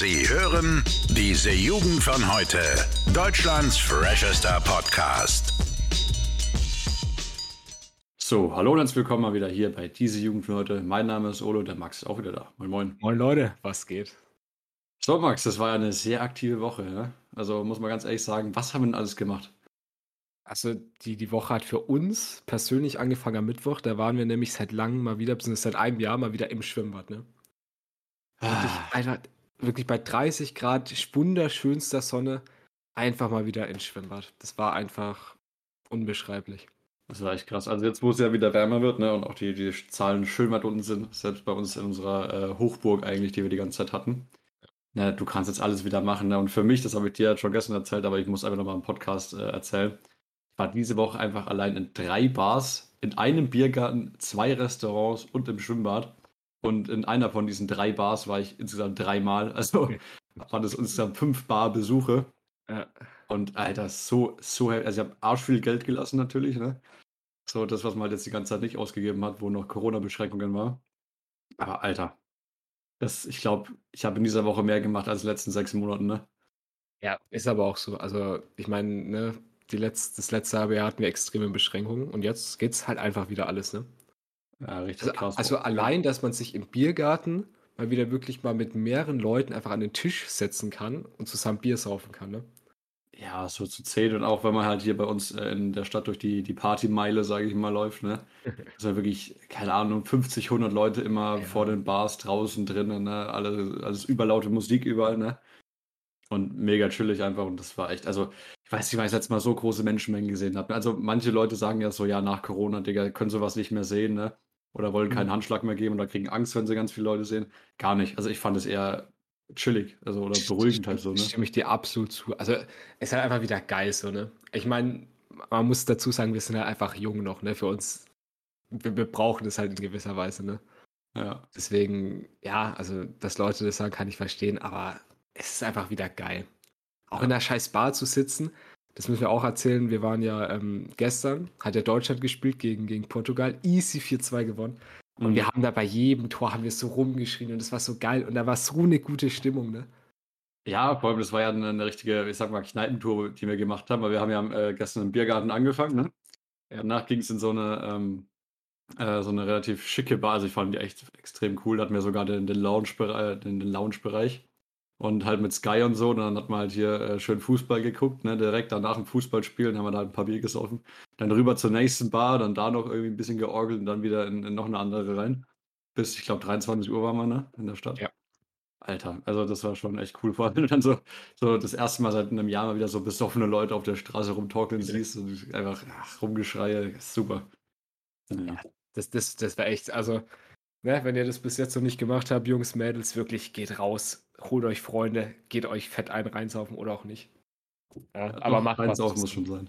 Sie hören diese Jugend von heute. Deutschlands freshester Podcast. So, hallo und herzlich willkommen mal wieder hier bei diese Jugend von heute. Mein Name ist Olo, der Max ist auch wieder da. Moin, moin. Moin Leute, was geht? So, Max, das war ja eine sehr aktive Woche. Ja? Also muss man ganz ehrlich sagen, was haben wir denn alles gemacht? Also die, die Woche hat für uns persönlich angefangen am Mittwoch. Da waren wir nämlich seit langem mal wieder, beziehungsweise seit einem Jahr mal wieder im Schwimmbad. Ne? Ah, einfach, wirklich bei 30 Grad, wunderschönster Sonne, einfach mal wieder ins Schwimmbad. Das war einfach unbeschreiblich. das war echt krass. Also jetzt, wo es ja wieder wärmer wird ne, und auch die, die Zahlen schön weit unten sind, selbst bei uns in unserer äh, Hochburg eigentlich, die wir die ganze Zeit hatten. Ja, du kannst jetzt alles wieder machen. Ne? Und für mich, das habe ich dir ja schon gestern erzählt, aber ich muss einfach nochmal im Podcast äh, erzählen. Ich war diese Woche einfach allein in drei Bars, in einem Biergarten, zwei Restaurants und im Schwimmbad. Und in einer von diesen drei Bars war ich insgesamt dreimal. Also waren das insgesamt fünf Barbesuche. Ja. Und Alter, so, so, also ich habe arsch viel Geld gelassen natürlich, ne? So das, was man halt jetzt die ganze Zeit nicht ausgegeben hat, wo noch Corona-Beschränkungen war. Aber Alter, das, ich glaube, ich habe in dieser Woche mehr gemacht als in den letzten sechs Monaten, ne? Ja, ist aber auch so. Also ich meine, ne, die letzt, das letzte halbe Jahr hatten wir extreme Beschränkungen und jetzt geht's halt einfach wieder alles, ne? Ja, richtig Also, krass. also allein, dass man sich im Biergarten mal wieder wirklich mal mit mehreren Leuten einfach an den Tisch setzen kann und zusammen Bier saufen kann, ne? Ja, so zu zehn und auch wenn man halt hier bei uns äh, in der Stadt durch die, die Partymeile, sage ich mal, läuft, ne? Das war wirklich, keine Ahnung, 50, 100 Leute immer Ja. vor den Bars, draußen, drinnen, ne? Alles, alles überlaute Musik überall, ne? Und mega chillig einfach und das war echt, also ich weiß nicht, wann ich das letzte Mal so große Menschenmengen gesehen habe. Also manche Leute sagen ja so, ja, nach Corona, Digga, können sowas nicht mehr sehen, ne? Oder wollen keinen Mhm. Handschlag mehr geben oder kriegen Angst, wenn sie ganz viele Leute sehen. Gar nicht. Also ich fand es eher chillig, also oder beruhigend halt so, ne? Stimme ich dir absolut zu. Also, es ist halt einfach wieder geil so, ne? Ich meine, man muss dazu sagen, wir sind halt einfach jung noch, ne? Für uns, wir, wir brauchen das halt in gewisser Weise, ne? Ja. Deswegen, ja, also, dass Leute das sagen, kann ich verstehen, aber es ist einfach wieder geil. Auch Ja. in der scheiß Bar zu sitzen, das müssen wir auch erzählen. Wir waren ja ähm, gestern, hat ja Deutschland gespielt gegen, gegen Portugal, easy 4-2 gewonnen. Und Mhm. wir haben da bei jedem Tor haben wir so rumgeschrien und das war so geil und da war so eine gute Stimmung, ne? Ja, vor allem, das war ja eine, eine richtige, ich sag mal, Kneipentour, die wir gemacht haben, weil wir haben ja äh, gestern im Biergarten angefangen, ne? Ja. Danach ging es in so eine, ähm, äh, so eine relativ schicke Bar, also ich fand die echt extrem cool, da hatten wir sogar den, den Lounge-Bereich, den, den Lounge-Bereich und halt mit Sky und so, und dann hat man halt hier äh, schön Fußball geguckt, ne? Direkt danach im Fußballspielen haben wir da ein paar Bier gesoffen, dann rüber zur nächsten Bar, dann da noch irgendwie ein bisschen georgelt und dann wieder in, in noch eine andere rein. Bis, ich glaube, 23 Uhr waren wir, ne? In der Stadt. Ja. Alter, also das war schon echt cool. Vor allem, wenn du dann so, so das erste Mal seit einem Jahr mal wieder so besoffene Leute auf der Straße rumtorkeln siehst und einfach ach, Rumgeschreie, super. Ja. Das, das, das war echt, also, ne, wenn ihr das bis jetzt noch nicht gemacht habt, Jungs, Mädels, wirklich geht raus, holt euch Freunde, geht euch fett ein, reinsaufen oder auch nicht. Ja, aber Doch, macht was. auch muss schon sein.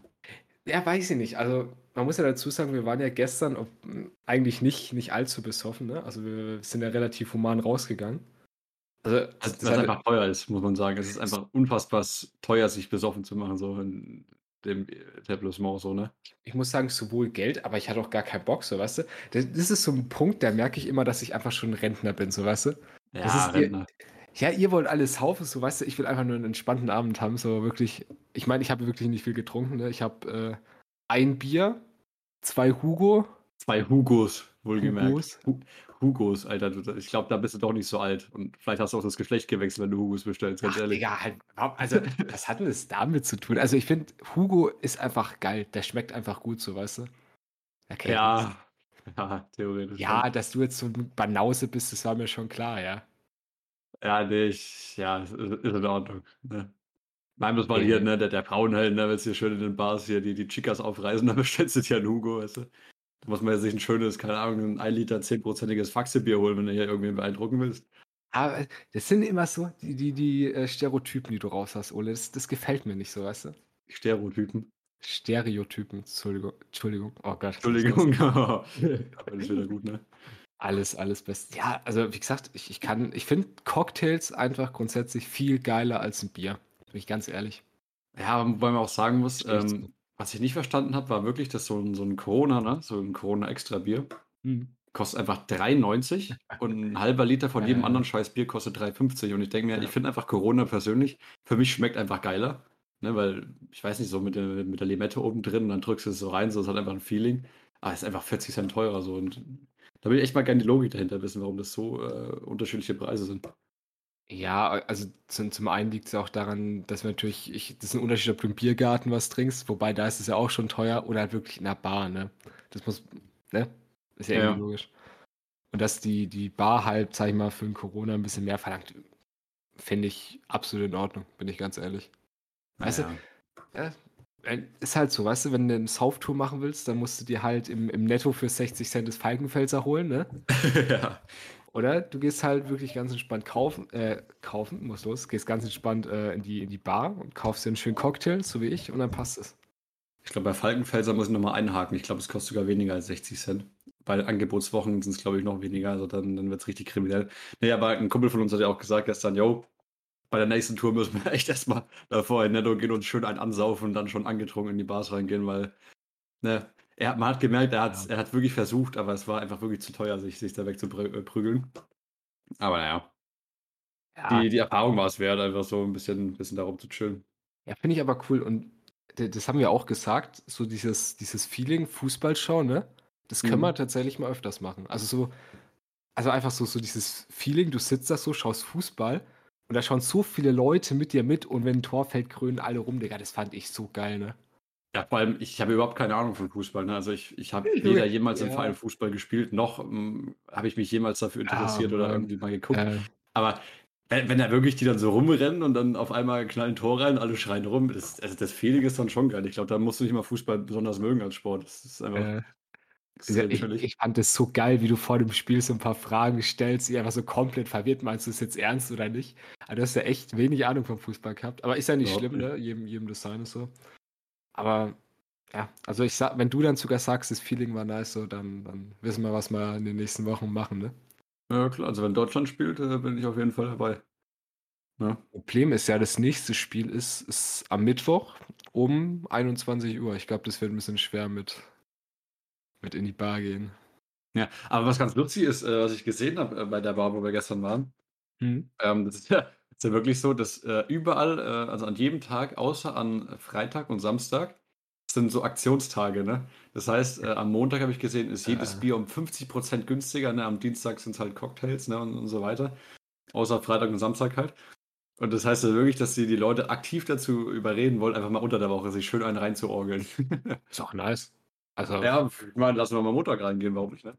Ja, weiß ich nicht. Also, man muss ja dazu sagen, wir waren ja gestern ob, eigentlich nicht, nicht allzu besoffen, ne? Also, wir sind ja relativ human rausgegangen. Also, Also, das Weil es hat- einfach teuer ist, muss man sagen. Es ist einfach unfassbar teuer, sich besoffen zu machen, so dem Etablissement, so, ne? ich muss sagen, sowohl Geld, aber ich hatte auch gar keinen Bock, so, weißt du? Das, das ist so ein Punkt, da merke ich immer, dass ich einfach schon Rentner bin, so, weißt du? Das ist ihr- Rentner. Ja, ihr wollt alles saufen, so weißt du, ich will einfach nur einen entspannten Abend haben, so wirklich. Ich meine, ich habe wirklich nicht viel getrunken, ne? Ich habe äh, ein Bier, zwei Hugo, Zwei Hugos, wohlgemerkt. Hugos. Hu- Hugos, Alter. Du, ich glaube, da bist du doch nicht so alt. Und vielleicht hast du auch das Geschlecht gewechselt, wenn du Hugos bestellst, ganz Ach, ehrlich. Digga, halt, also, was hat denn das damit zu tun? Also, ich finde, Hugo ist einfach geil. Der schmeckt einfach gut, so, weißt du? Okay. Ja, ja, theoretisch. Ja, dass du jetzt so ein Banause bist, das war mir schon klar, ja. Ja, nee, ich, ja, ist, ist in Ordnung. Ne? Nein, bloß mal hier, ne, der, der Braunhelm, ne, wenn du hier schön in den Bars hier die, die Chicas aufreißen, dann bestellst du dir einen Hugo, weißt du? Da muss man ja sich ein schönes, keine Ahnung, ein 1 Liter 10%iges Faxebier holen, wenn du hier irgendwen beeindrucken willst. Aber das sind immer so die, die, die äh, Stereotypen, die du raus hast, Ole. Das, das gefällt mir nicht so, weißt du? Stereotypen. Stereotypen, Entschuldigung. Entschuldigung. Oh Gott. Entschuldigung. Aber das ist wieder gut, ne? Alles, alles best. Ja, also wie gesagt, ich, ich kann, ich finde Cocktails einfach grundsätzlich viel geiler als ein Bier. Bin ich ganz ehrlich. Ja, wobei man auch sagen muss, ähm, was ich nicht verstanden habe, war wirklich, dass so ein, so ein Corona, ne, so ein Corona-Extra-Bier, kostet einfach 3,90 und ein halber Liter von jedem anderen scheiß Bier kostet 3,50. Und ich denke mir, Ja. ich finde einfach Corona persönlich, für mich schmeckt einfach geiler. Ne, weil, ich weiß nicht, so mit der, mit der Limette oben drin, dann drückst du es so rein, so es hat einfach ein Feeling. Aber es ist einfach 40 Cent teurer so. Und da will ich echt mal gerne die Logik dahinter wissen, warum das so äh, unterschiedliche Preise sind. Ja, also zum, zum einen liegt es auch daran, dass wir natürlich, ich, das ist ein Unterschied, ob du im Biergarten was trinkst, wobei da ist es ja auch schon teuer oder halt wirklich in der Bar, ne? Das muss, ne? Ist ja Ja. irgendwie logisch. Und dass die, die Bar halt, sag ich mal, für den Corona ein bisschen mehr verlangt, finde ich absolut in Ordnung, bin ich ganz ehrlich. Weißt du, Ja. Ja, äh, ist halt so, weißt du, wenn du eine Sauftour machen willst, dann musst du dir halt im, im Netto für 60 Cent das Falkenfelser holen, ne? ja. Oder du gehst halt wirklich ganz entspannt kaufen, äh, kaufen, muss los, gehst ganz entspannt äh, in, die, in die Bar und kaufst dir einen schönen Cocktail, so wie ich, und dann passt es. Ich glaube, bei Falkenfelser muss ich nochmal einhaken. Ich glaube, es kostet sogar weniger als 60 Cent. Bei Angebotswochen sind es, glaube ich, noch weniger. Also dann, dann wird es richtig kriminell. Nee, aber ein Kumpel von uns hat ja auch gesagt gestern, yo, bei der nächsten Tour müssen wir echt erstmal davor in Netto gehen und schön einen ansaufen und dann schon angetrunken in die Bars reingehen, weil, ne, er hat, man hat gemerkt, er hat, Ja. er hat wirklich versucht, aber es war einfach wirklich zu teuer, sich, sich da wegzuprügeln. Aber naja, die, die Erfahrung war es wert, einfach so ein bisschen, bisschen darum zu chillen. Ja, finde ich aber cool. Und das haben wir auch gesagt, so dieses, dieses Feeling, Fußballschau, ne? Das können Mhm. wir tatsächlich mal öfters machen. Also so, also einfach so, so dieses Feeling, du sitzt da so, schaust Fußball und da schauen so viele Leute mit dir mit und wenn ein Tor fällt, grünen alle rum, Digga, das fand ich so geil, ne? Ja, vor allem, ich habe überhaupt keine Ahnung von Fußball. Ne? Also ich, ich habe weder jemals im ja. Verein Fußball gespielt, noch ähm, habe ich mich jemals dafür interessiert oder Mann. irgendwie mal geguckt. Äh, Aber wenn, wenn da wirklich die dann so rumrennen und dann auf einmal knallen ein Tor rein, alle schreien rum, das, also das Feeling ist dann schon geil. Ich glaube, da musst du nicht mal Fußball besonders mögen als Sport. Das ist einfach äh, ich, ich fand das so geil, wie du vor dem Spiel so ein paar Fragen stellst, die einfach so komplett verwirrt, meinst du es jetzt ernst oder nicht? Also du hast ja echt wenig Ahnung vom Fußball gehabt. Aber ist ja nicht Überhaupt schlimm, ne? Jedem, jedem das sein ist so. Aber ja, also ich sag, wenn du dann sogar sagst, das Feeling war nice, so, dann, dann wissen wir, was wir in den nächsten Wochen machen, ne? Ja, klar. Also wenn Deutschland spielt, äh, bin ich auf jeden Fall dabei. Ja. Problem ist ja, das nächste Spiel ist, ist am Mittwoch um 21 Uhr. Ich glaube, das wird ein bisschen schwer mit, mit in die Bar gehen. ja. Aber was ganz lustig ist, äh, was ich gesehen habe äh, bei der Bar, wo wir gestern waren, Hm? Ähm, das ist ja, ist ja wirklich so, dass äh, überall, äh, also an jedem Tag, außer an Freitag und Samstag, sind so Aktionstage, ne? Das heißt, äh, am Montag habe ich gesehen, ist jedes Äh. Bier um 50% günstiger, ne? Am Dienstag sind es halt Cocktails, ne? Und, und so weiter. Außer Freitag und Samstag halt. Und das heißt ja wirklich, dass sie die Leute aktiv dazu überreden wollen, einfach mal unter der Woche sich schön einen reinzuorgeln. Ist auch nice. Also, ja, ich meine, lassen wir mal Montag reingehen, warum nicht, ne?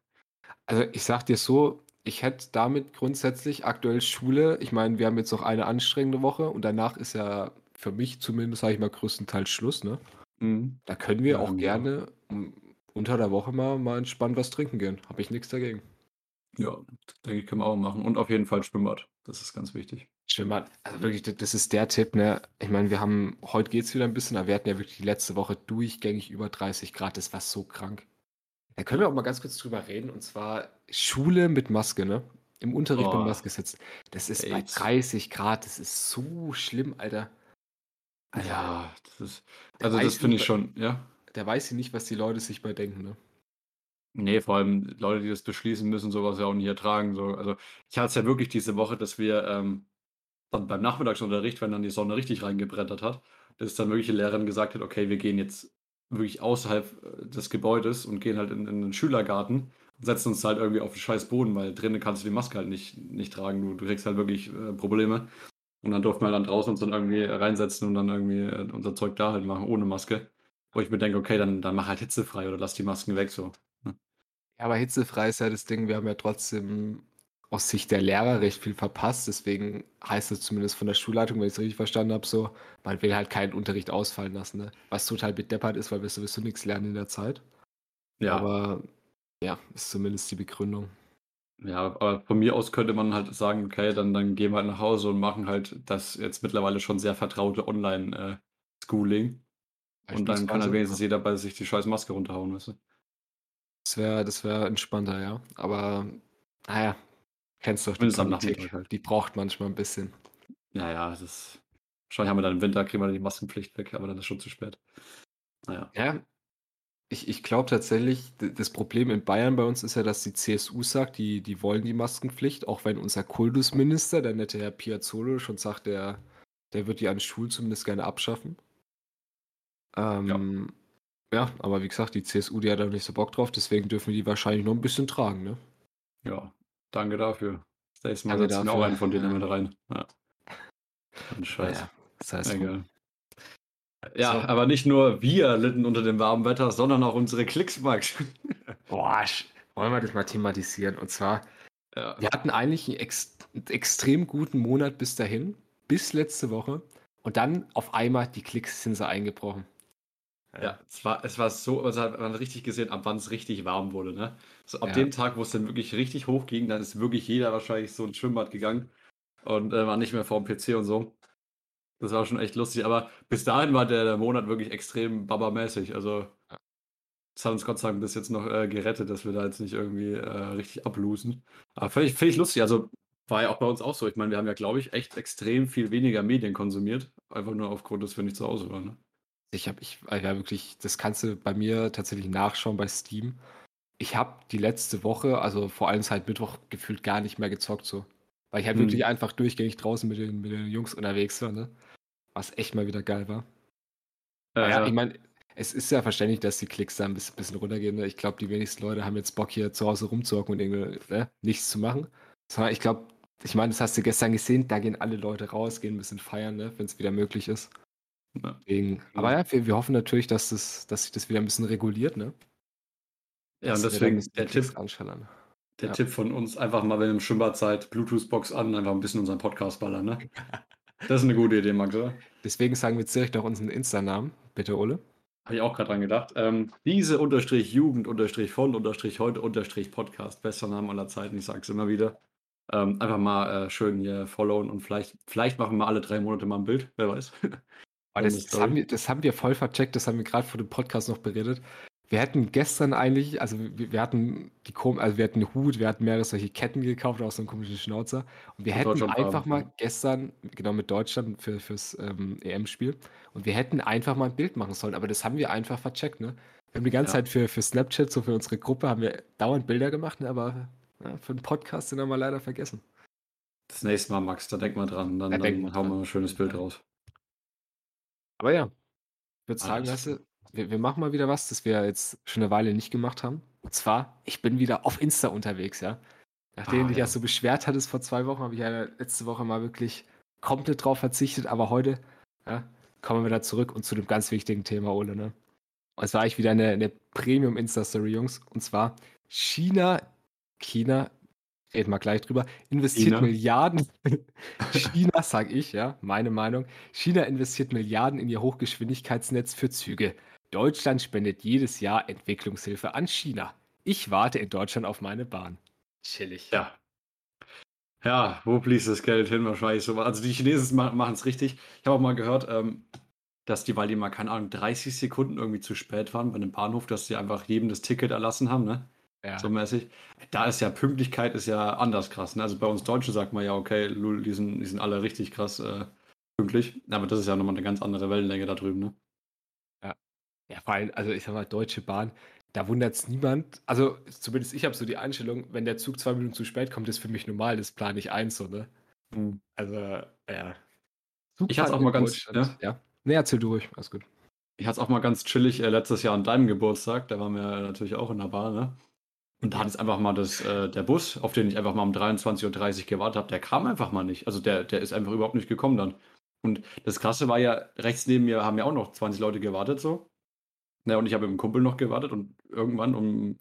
Also ich sag dir so, ich hätte damit grundsätzlich aktuell Schule. Ich meine, wir haben jetzt noch eine anstrengende Woche und danach ist ja für mich zumindest, sage ich mal, größtenteils Schluss. Ne? Mhm. Da können wir Ja, auch ja. gerne um, unter der Woche mal, mal entspannt was trinken gehen. Habe ich nichts dagegen. Ja, denke ich, können wir auch machen. Und auf jeden Fall Schwimmbad. Das ist ganz wichtig. Schwimmbad, also wirklich, das- ist der Tipp, ne? Ich meine, wir haben, heute geht's wieder ein bisschen, aber wir hatten ja wirklich die letzte Woche durchgängig über 30 Grad, das war so krank. Da können wir auch mal ganz kurz drüber reden, und zwar Schule mit Maske, ne? Im Unterricht mit Boah. Maske sitzen. Das ist bei AIDS. 30 Grad, das ist so schlimm, Alter. Alter, Ja, das ist, also das finde ich schon, ja. Der weiß ja nicht, was die Leute sich bei denken, ne? Nee, vor allem Leute, die das beschließen, müssen sowas ja auch nicht ertragen. So. Also ich hatte es ja wirklich diese Woche, dass wir ähm, dann beim Nachmittagsunterricht, wenn dann die Sonne richtig reingebrettert hat, dass dann wirklich die Lehrerin gesagt hat, okay, wir gehen jetzt wirklich außerhalb äh, des Gebäudes und gehen halt in, in den Schülergarten und setzen uns halt irgendwie auf den scheiß Boden, weil drinnen kannst du die Maske halt nicht, nicht tragen. Du, du kriegst halt wirklich äh, Probleme. Und dann durften wir dann draußen uns dann irgendwie reinsetzen und dann irgendwie äh, unser Zeug da halt machen, ohne Maske. Wo ich mir denke, okay, dann, dann mach halt hitzefrei oder lass die Masken weg so. Ja, aber hitzefrei ist ja das Ding, wir haben ja trotzdem aus Sicht der Lehrer recht viel verpasst. Deswegen heißt es zumindest von der Schulleitung, wenn ich es richtig verstanden habe, so, man will halt keinen Unterricht ausfallen lassen, ne? Was total bedeppert ist, weil wir sowieso nichts lernen in der Zeit. Ja, Aber ja, ist zumindest die Begründung. Ja, aber von mir aus könnte man halt sagen, okay, dann, dann gehen wir halt nach Hause und machen halt das jetzt mittlerweile schon sehr vertraute Online-Schooling. und dann kann halt wenigstens jeder bei sich die scheiß Maske runterhauen, weißt du? Das wäre das wär entspannter, ja. Aber, naja, kennst doch die Politik. Halt. Die braucht manchmal ein bisschen. Ja, ja, das ist. Wahrscheinlich haben wir dann im Winter, kriegen wir dann die Maskenpflicht weg, aber dann ist schon zu spät. Naja. Ja, Ich, ich glaube tatsächlich, das Problem in Bayern bei uns ist ja, dass die CSU sagt, die, die wollen die Maskenpflicht, auch wenn unser Kultusminister, der nette Herr Piazzolo, schon sagt, der, der wird die an Schulen zumindest gerne abschaffen. Ähm, ja. ja. aber wie gesagt, die CSU, die hat da nicht so Bock drauf, deswegen dürfen wir die wahrscheinlich noch ein bisschen tragen, ne? Ja, danke dafür. Das nächste Mal setzen wir auch einen von denen ja. mit rein. Ja. Scheiße. Ja, das heißt, Egal. Ja, so. aber nicht nur wir litten unter dem warmen Wetter, sondern auch unsere Klicks, Max. Boah, wollen wir das mal thematisieren. Und zwar, ja. wir hatten eigentlich einen, ex extrem guten Monat bis dahin, bis letzte Woche. Und dann auf einmal die Klicks sind so eingebrochen. Ja, es war, es war so, also hat man richtig gesehen, ab wann es richtig warm wurde. Ne? So ab ja. dem Tag, wo es dann wirklich richtig hoch ging, dann ist wirklich jeder wahrscheinlich so ein Schwimmbad gegangen und äh, war nicht mehr vor dem PC und so. Das war schon echt lustig, aber bis dahin war der, der Monat wirklich extrem babamäßig. Also, das hat uns Gott sei Dank bis jetzt noch äh, gerettet, dass wir da jetzt nicht irgendwie äh, richtig ablosen. Aber völlig, völlig lustig. Also, war ja auch bei uns auch so. Ich meine, wir haben ja, glaube ich, echt extrem viel weniger Medien konsumiert. Einfach nur aufgrund, dass wir nicht zu Hause waren. Ne? Ich habe, ich, ja wirklich, das kannst du bei mir tatsächlich nachschauen bei Steam. Ich habe die letzte Woche, also vor allem seit Mittwoch, gefühlt gar nicht mehr gezockt so. Weil ich halt hm. wirklich einfach durchgängig draußen mit den, mit den Jungs unterwegs war, ne? Was echt mal wieder geil war. Äh, ja, ich meine, es ist ja verständlich, dass die Klicks da ein bisschen, bisschen runtergehen. Ne? Ich glaube, die wenigsten Leute haben jetzt Bock, hier zu Hause rumzuhocken und irgendwie ne, nichts zu machen. Sondern ich glaube, ich meine, das hast du gestern gesehen, da gehen alle Leute raus, gehen ein bisschen feiern, ne, wenn es wieder möglich ist. Ja. Deswegen, aber ja, wir, wir, hoffen natürlich, dass, das, dass sich das wieder ein bisschen reguliert, ne? Ja, und deswegen der Tipp, der ja. Tipp von uns, einfach mal, wenn im Schwimmbad seid, Bluetooth-Box an, einfach ein bisschen unseren Podcast ballern, ne? Das ist eine gute Idee, Max, oder? Deswegen sagen wir jetzt direkt auch unseren Insta-Namen. Bitte, Ole. Habe ich auch gerade dran gedacht. Ähm, diese unterstrich Jugend unterstrich von unterstrich heute unterstrich Podcast. Bester Name aller Zeiten, ich sage es immer wieder. Ähm, einfach mal äh, schön hier followen und vielleicht, vielleicht machen wir alle drei Monate mal ein Bild, wer weiß. das, das, haben wir, das haben wir voll vercheckt, das haben wir gerade vor dem Podcast noch beredet. Wir hatten gestern eigentlich, also wir, wir hatten die also wir hatten einen Hut, wir hatten mehrere solche Ketten gekauft, auch so einen komischen Schnauzer. Und wir hätten einfach mal gestern, genau mit Deutschland für, fürs ähm, EM-Spiel, und wir hätten einfach mal ein Bild machen sollen, aber das haben wir einfach vercheckt, ne? Wir haben die ganze ja. Zeit für, für Snapchat, so für unsere Gruppe, haben wir dauernd Bilder gemacht, ne? aber ja, für den Podcast sind wir leider vergessen. Das nächste Mal, Max, da denk mal dran, dann, da dann hauen wir ein schönes Bild raus. Aber ja, ich würde sagen, weißt du, wir, wir, machen mal wieder was, das wir jetzt schon eine Weile nicht gemacht haben. Und zwar, ich bin wieder auf Insta unterwegs, ja. Nachdem ah, dich ja. so beschwert hattest vor zwei Wochen, habe ich ja letzte Woche mal wirklich komplett drauf verzichtet, aber heute ja, kommen wir da zurück und zu dem ganz wichtigen Thema, Ole, ne? Und es war ich wieder eine, eine Premium-Insta-Story, Jungs. Und zwar China, China reden wir gleich drüber, investiert China. Milliarden. China, sag ich, ja, meine Meinung. China investiert Milliarden in ihr Hochgeschwindigkeitsnetz für Züge. Deutschland spendet jedes Jahr Entwicklungshilfe an China. Ich warte in Deutschland auf meine Bahn. Chillig. Ja. Ja, wo fließt das Geld hin? Wahrscheinlich so. Also die Chinesen machen es richtig. Ich habe auch mal gehört, ähm, dass die, weil die mal, keine Ahnung, 30 Sekunden irgendwie zu spät waren bei einem Bahnhof, dass sie einfach jedem das Ticket erlassen haben, ne? Ja. So mäßig. Da ist ja Pünktlichkeit ist ja anders krass. Ne? Also bei uns Deutschen sagt man ja, okay, Lul, die sind, die sind alle richtig krass äh, pünktlich. Aber das ist ja nochmal eine ganz andere Wellenlänge da drüben, ne? Ja. Ja, vor allem, also ich sag mal, Deutsche Bahn, da wundert es niemand. Also zumindest ich habe so die Einstellung, wenn der Zug zwei Minuten zu spät kommt, ist für mich normal, das plane ich ein, so, ne? Mhm. Also, ja. Zugfahren ich hatte auch mal ganz. Ja? ja. Nee, erzähl du ruhig, alles gut. Ich hatte es auch mal ganz chillig äh, letztes Jahr an deinem Geburtstag, da waren wir natürlich auch in der Bar, ne? Und da hat es einfach mal das, äh, der Bus, auf den ich einfach mal um 23.30 Uhr gewartet habe, der kam einfach mal nicht. Also der, der ist einfach überhaupt nicht gekommen dann. Und das Krasse war ja, rechts neben mir haben ja auch noch 20 Leute gewartet so. Ja, und ich habe mit dem Kumpel noch gewartet und irgendwann um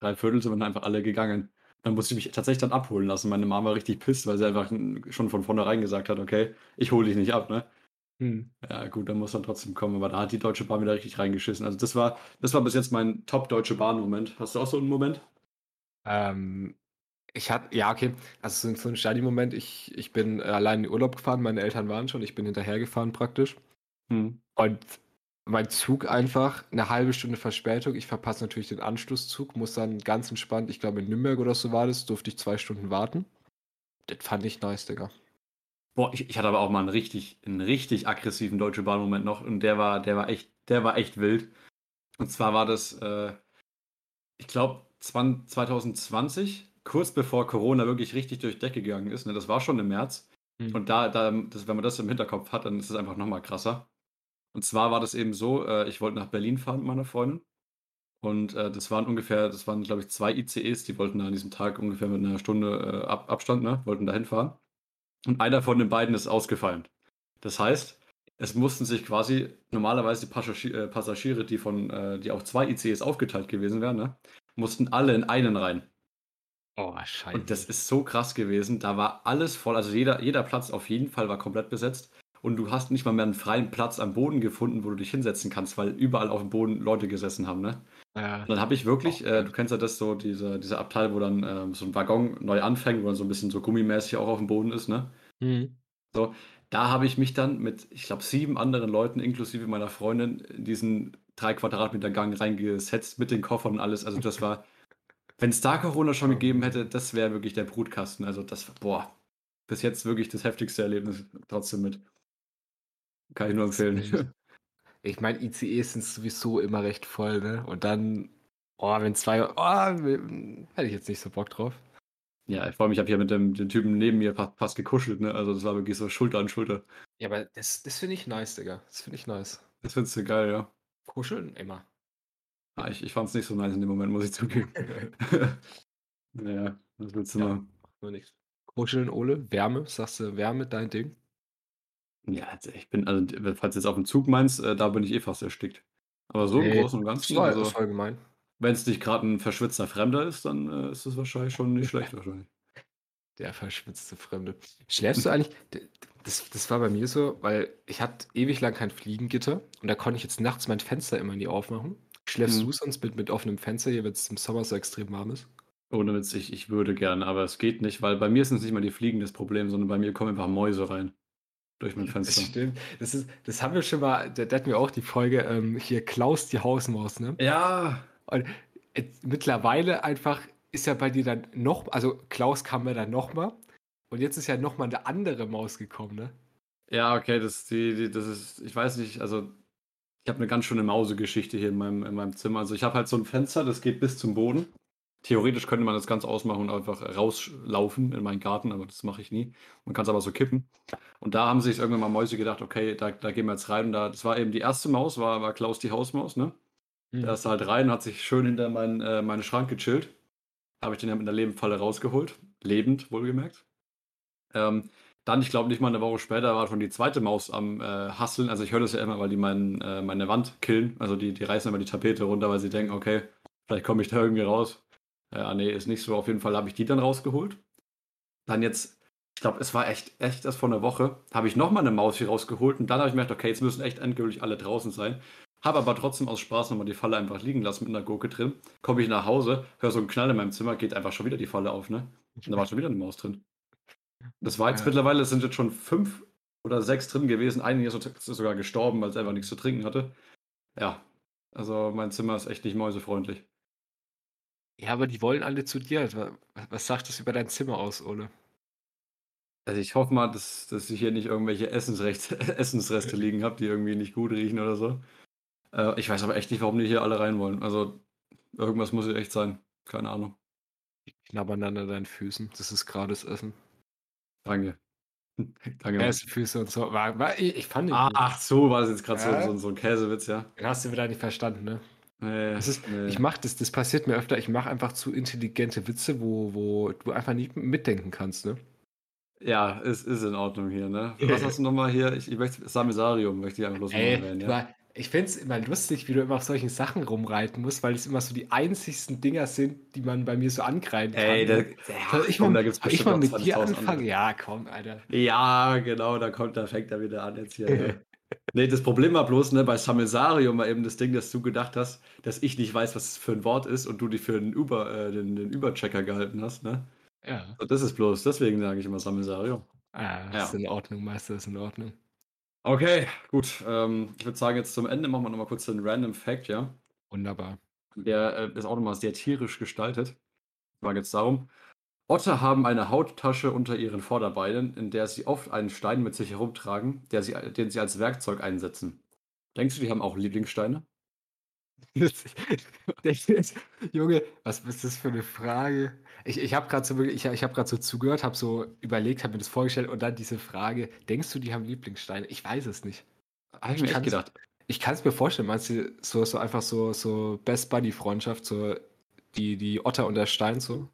drei Viertel sind dann einfach alle gegangen. Dann musste ich mich tatsächlich dann abholen lassen. Meine Mama war richtig pisst, weil sie einfach schon von vornherein gesagt hat, okay, ich hole dich nicht ab, ne? Hm. Ja, gut, dann muss dann trotzdem kommen, aber da hat die Deutsche Bahn wieder richtig reingeschissen. Also das war, das war bis jetzt mein Top Deutsche Bahn-Moment. Hast du auch so einen Moment? Ähm, ich hatte, ja, okay, also so ein Stadi-Moment. Ich, ich bin allein in den Urlaub gefahren, meine Eltern waren schon, ich bin hinterhergefahren praktisch. Hm. Und mein Zug einfach eine halbe Stunde Verspätung. Ich verpasse natürlich den Anschlusszug, muss dann ganz entspannt, ich glaube in Nürnberg oder so war das, durfte ich zwei Stunden warten. Das fand ich nice, Digga. Boah, ich, ich hatte aber auch mal einen richtig, einen richtig aggressiven Deutsche Bahn-Moment noch und der war, der war echt, der war echt wild. Und zwar war das, äh, ich glaube, 2020, kurz bevor Corona wirklich richtig durch die Decke gegangen ist. Ne? Das war schon im März. Hm. Und da, da das, wenn man das im Hinterkopf hat, dann ist es einfach nochmal krasser. Und zwar war das eben so, äh, ich wollte nach Berlin fahren mit meiner Freundin. Und äh, das waren ungefähr, das waren, glaube ich, zwei ICEs, die wollten da an diesem Tag ungefähr mit einer Stunde äh, Ab Abstand, ne, wollten da hinfahren. Und einer von den beiden ist ausgefallen. Das heißt, es mussten sich quasi normalerweise die äh, Passagiere, die von, äh, die auf zwei ICEs aufgeteilt gewesen wären, ne, mussten alle in einen rein. Oh, scheiße. Und das ist so krass gewesen. Da war alles voll. Also jeder, jeder Platz auf jeden Fall war komplett besetzt. Und du hast nicht mal mehr einen freien Platz am Boden gefunden, wo du dich hinsetzen kannst, weil überall auf dem Boden Leute gesessen haben. Ne? Ja. Und dann habe ich wirklich, äh, du kennst ja das so, diese, diese Abteil, wo dann ähm, so ein Waggon neu anfängt, wo dann so ein bisschen so gummimäßig auch auf dem Boden ist. Ne? Hm. So, da habe ich mich dann mit, ich glaube, sieben anderen Leuten, inklusive meiner Freundin, in diesen drei Quadratmeter Gang reingesetzt mit den Koffern und alles. Also das war, wenn es da Corona schon gegeben hätte, das wäre wirklich der Brutkasten. Also das, boah, bis jetzt wirklich das heftigste Erlebnis trotzdem mit. Kann ich nur empfehlen. Ich meine, ICEs sind sowieso immer recht voll, ne? Und dann, oh, wenn zwei, oh, hätte ich jetzt nicht so Bock drauf. Ja, vor allem, ich habe hier mit dem, dem Typen neben mir fast, fast gekuschelt, ne? Also das war wirklich so Schulter an Schulter. Ja, aber das, das finde ich nice, Digga. Das finde ich nice. Das findest du geil, ja. Kuscheln immer. Ah, ich ich fand es nicht so nice in dem Moment, muss ich zugeben. naja, was willst du Ja. machen? Nur nichts. Kuscheln, Ole, Wärme, sagst du, Wärme, dein Ding? Ja, also ich bin, also falls du jetzt auf dem Zug meinst, äh, da bin ich eh fast erstickt. Aber so im Nee, Großen und Ganzen, war, also war gemein. wenn es nicht gerade ein verschwitzter Fremder ist, dann äh, ist es wahrscheinlich schon nicht schlecht wahrscheinlich. Der verschwitzte Fremde. Schläfst du eigentlich? Das, das war bei mir so, weil ich hatte ewig lang kein Fliegengitter und da konnte ich jetzt nachts mein Fenster immer nie aufmachen. Schläfst Mhm. du sonst mit, mit offenem Fenster hier, wenn es im Sommer so extrem warm ist? Ohne Witz, ich, ich würde gerne, aber es geht nicht, weil bei mir sind es nicht mal die Fliegen das Problem, sondern bei mir kommen einfach Mäuse rein. Durch mein Das Fenster. stimmt. Das, ist, das haben wir schon mal, der, der hat mir auch die Folge ähm, hier Klaus die Hausmaus, ne? Ja, Und äh, mittlerweile einfach ist ja bei dir dann noch, also Klaus kam ja dann nochmal und jetzt ist ja nochmal eine andere Maus gekommen, ne? ja, okay, das, die, die, das ist, ich weiß nicht, also ich habe eine ganz schöne Mausegeschichte hier in meinem, in meinem Zimmer. Also ich habe halt so ein Fenster, das geht bis zum Boden. Theoretisch könnte man das ganz ausmachen und einfach rauslaufen in meinen Garten, aber das mache ich nie. Man kann es aber so kippen. Und da haben sich irgendwann mal Mäuse gedacht, okay, da, da gehen wir jetzt rein. Und da, das war eben die erste Maus, war, war Klaus die Hausmaus, ne? Der ist halt rein, hat sich schön hinter meinen, äh, meinen Schrank gechillt. Habe ich den ja mit einer Lebendfalle rausgeholt. Lebend, wohlgemerkt. Ähm, dann, ich glaube, nicht mal eine Woche später war schon die zweite Maus am äh, Hasseln. Also ich höre das ja immer, weil die mein, äh, meine Wand killen. Also die, die reißen immer die Tapete runter, weil sie denken, okay, vielleicht komme ich da irgendwie raus. Ja, nee, ist nicht so. Auf jeden Fall habe ich die dann rausgeholt. Dann jetzt, ich glaube, es war echt, echt erst vor einer Woche, habe ich nochmal eine Maus hier rausgeholt und dann habe ich gemerkt, okay, jetzt müssen echt endgültig alle draußen sein. Habe aber trotzdem aus Spaß nochmal die Falle einfach liegen lassen mit einer Gurke drin. Komme ich nach Hause, höre so einen Knall in meinem Zimmer, geht einfach schon wieder die Falle auf, ne? Und da war schon wieder eine Maus drin. Das war jetzt Ja. mittlerweile, es sind jetzt schon fünf oder sechs drin gewesen. Eine ist so- ist sogar gestorben, weil es einfach nichts zu trinken hatte. Ja, also mein Zimmer ist echt nicht mäusefreundlich. Ja, aber die wollen alle zu dir. Was, was sagt das über dein Zimmer aus, Ole? Also ich hoffe mal, dass, dass ich hier nicht irgendwelche Essensrechte, Essensreste liegen habe, die irgendwie nicht gut riechen oder so. Äh, ich weiß aber echt nicht, warum die hier alle rein wollen. Also irgendwas muss hier echt sein. Keine Ahnung. Die knabbern dann an deinen Füßen. Das ist gerade das Essen. Danke. Danke. Käsefüße und so. War, war, ich, ich fand den Ah, ach so, war das jetzt gerade Ja. so, so, so ein Käsewitz, ja? Den hast du wieder nicht verstanden, ne? Nee, Das ist, nee. Ich mache das, das passiert mir öfter. Ich mache einfach zu intelligente Witze, wo, wo du einfach nicht mitdenken kannst, ne? Ja, es ist in Ordnung hier, ne? Was hast du nochmal hier? Ich, ich möchte Samisarium möchte ich einfach bloß mal erwähnen, ja? Ich finde es immer lustig, wie du immer auf solchen Sachen rumreiten musst, weil es immer so die einzigsten Dinger sind, die man bei mir so angreifen kann. Ey, da, Soll ich komm, mal, da gibt's ich mal mit dir 20.000 anfangen? andere. Ja, komm, Alter. Ja, genau, da kommt, da fängt er wieder an jetzt hier. Ne? nee, das Problem war bloß, ne, bei Samisarium war eben das Ding, dass du gedacht hast, dass ich nicht weiß, was es für ein Wort ist und du dich für einen Über, äh, den, den Überchecker gehalten hast, ne? Ja. So, das ist bloß, deswegen sage ich immer Samisarium. Ah, Ja. ist in Ordnung, Meister, ist in Ordnung. Okay, gut. Ähm, ich würde sagen, jetzt zum Ende machen wir nochmal kurz den Random Fact, ja? Wunderbar. Der äh, ist auch nochmal sehr tierisch gestaltet. Da geht es darum, Otter haben eine Hauttasche unter ihren Vorderbeinen, in der sie oft einen Stein mit sich herumtragen, der sie, den sie als Werkzeug einsetzen. Denkst du, die haben auch Lieblingssteine? Junge, was ist das für eine Frage? Ich, ich habe gerade so, ich, ich hab grad so zugehört, habe so überlegt, habe mir das vorgestellt und dann diese Frage: Denkst du, die haben Lieblingssteine? Ich weiß es nicht. Habe ich mir echt gedacht. Ich kann es mir vorstellen, meinst du, so, so einfach so, so Best Buddy-Freundschaft, so die, die Otter und der Stein so?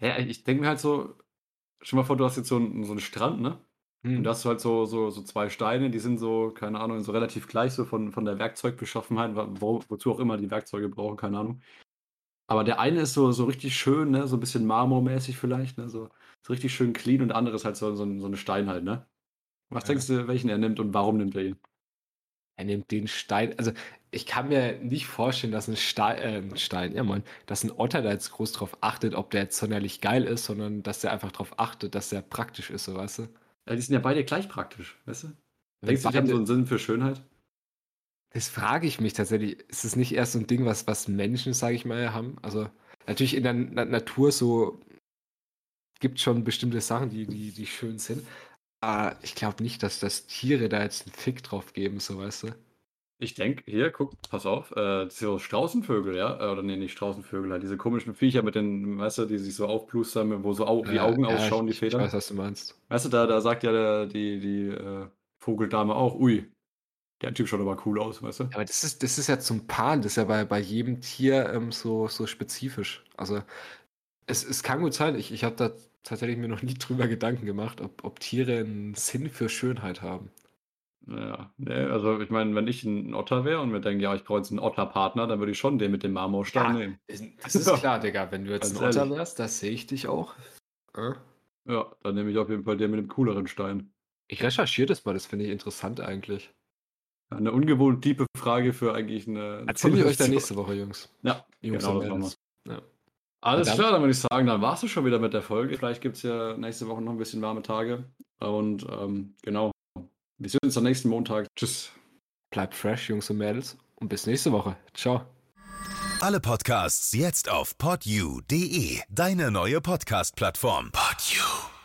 Ja, ich denke mir halt so, stell mal vor, du hast jetzt so einen, so einen Strand, ne? Und Hm. da hast du halt so, so, so zwei Steine, die sind so, keine Ahnung, so relativ gleich, so von, von der Werkzeugbeschaffenheit, wo, wozu auch immer die Werkzeuge brauchen, keine Ahnung. Aber der eine ist so, so richtig schön, ne? So ein bisschen marmormäßig vielleicht, ne? So, so richtig schön clean und der andere ist halt so, so, ein, so ein Stein halt, ne? Was Ja. denkst du, welchen er nimmt und warum nimmt er ihn? Er nimmt den Stein. Also, ich kann mir nicht vorstellen, dass ein Stein, äh, ein Stein, ja moin, dass ein Otter da jetzt groß drauf achtet, ob der jetzt sonderlich geil ist, sondern dass der einfach drauf achtet, dass der praktisch ist, so weißt du? Ja, die sind ja beide gleich praktisch, weißt du? Denkst du, die haben so einen Sinn für Schönheit? Das frage ich mich tatsächlich. Ist es nicht erst so ein Ding, was, was Menschen, sage ich mal, haben? Also, natürlich in der Na Natur so gibt schon bestimmte Sachen, die, die, die schön sind. Aber ich glaube nicht, dass das Tiere da jetzt einen Fick drauf geben, so weißt du? Ich denke, hier, guck, pass auf, äh, so Straußenvögel, ja? Äh, Oder nee, nicht Straußenvögel, halt diese komischen Viecher mit den, weißt du, die sich so aufplustern, wo so Au Ja, Augen ja, ausschauen, die ich, Ich Federn. weiß, was du meinst. Weißt du, da, da sagt ja der, die, die äh, Vogeldame auch, ui, der Typ schaut aber cool aus, weißt du? Aber das ist, das ist ja zum Paaren, das ist ja bei, bei jedem Tier ähm, so, so spezifisch. Also es, es kann gut sein, ich, ich habe da tatsächlich mir noch nie drüber Gedanken gemacht, ob, ob Tiere einen Sinn für Schönheit haben. Ja, nee, also ich meine, wenn ich ein Otter wäre und mir denke, ja, ich brauche jetzt einen Otterpartner, dann würde ich schon den mit dem Marmorstein Ja. nehmen. Das ist klar, Digga, wenn du jetzt Ganz ein Otter ehrlich. wärst, das sehe ich dich auch. Äh? Ja, dann nehme ich auf jeden Fall den mit dem cooleren Stein. Ich recherchiere das mal, das finde ich interessant eigentlich. Eine ungewohnt tiefe Frage für eigentlich eine. Erzähle ich euch dann nächste Woche, Jungs. Ja, Jungs genau, und das machen. Mädels. Ja. Alles dann. klar, dann würde ich sagen, dann warst du schon wieder mit der Folge. Vielleicht gibt es ja nächste Woche noch ein bisschen warme Tage. Und ähm, genau, wir sehen uns am nächsten Montag. Tschüss. Bleibt fresh, Jungs und Mädels. Und bis nächste Woche. Ciao. Alle Podcasts jetzt auf podyou.de, deine neue Podcast-Plattform. Podyou.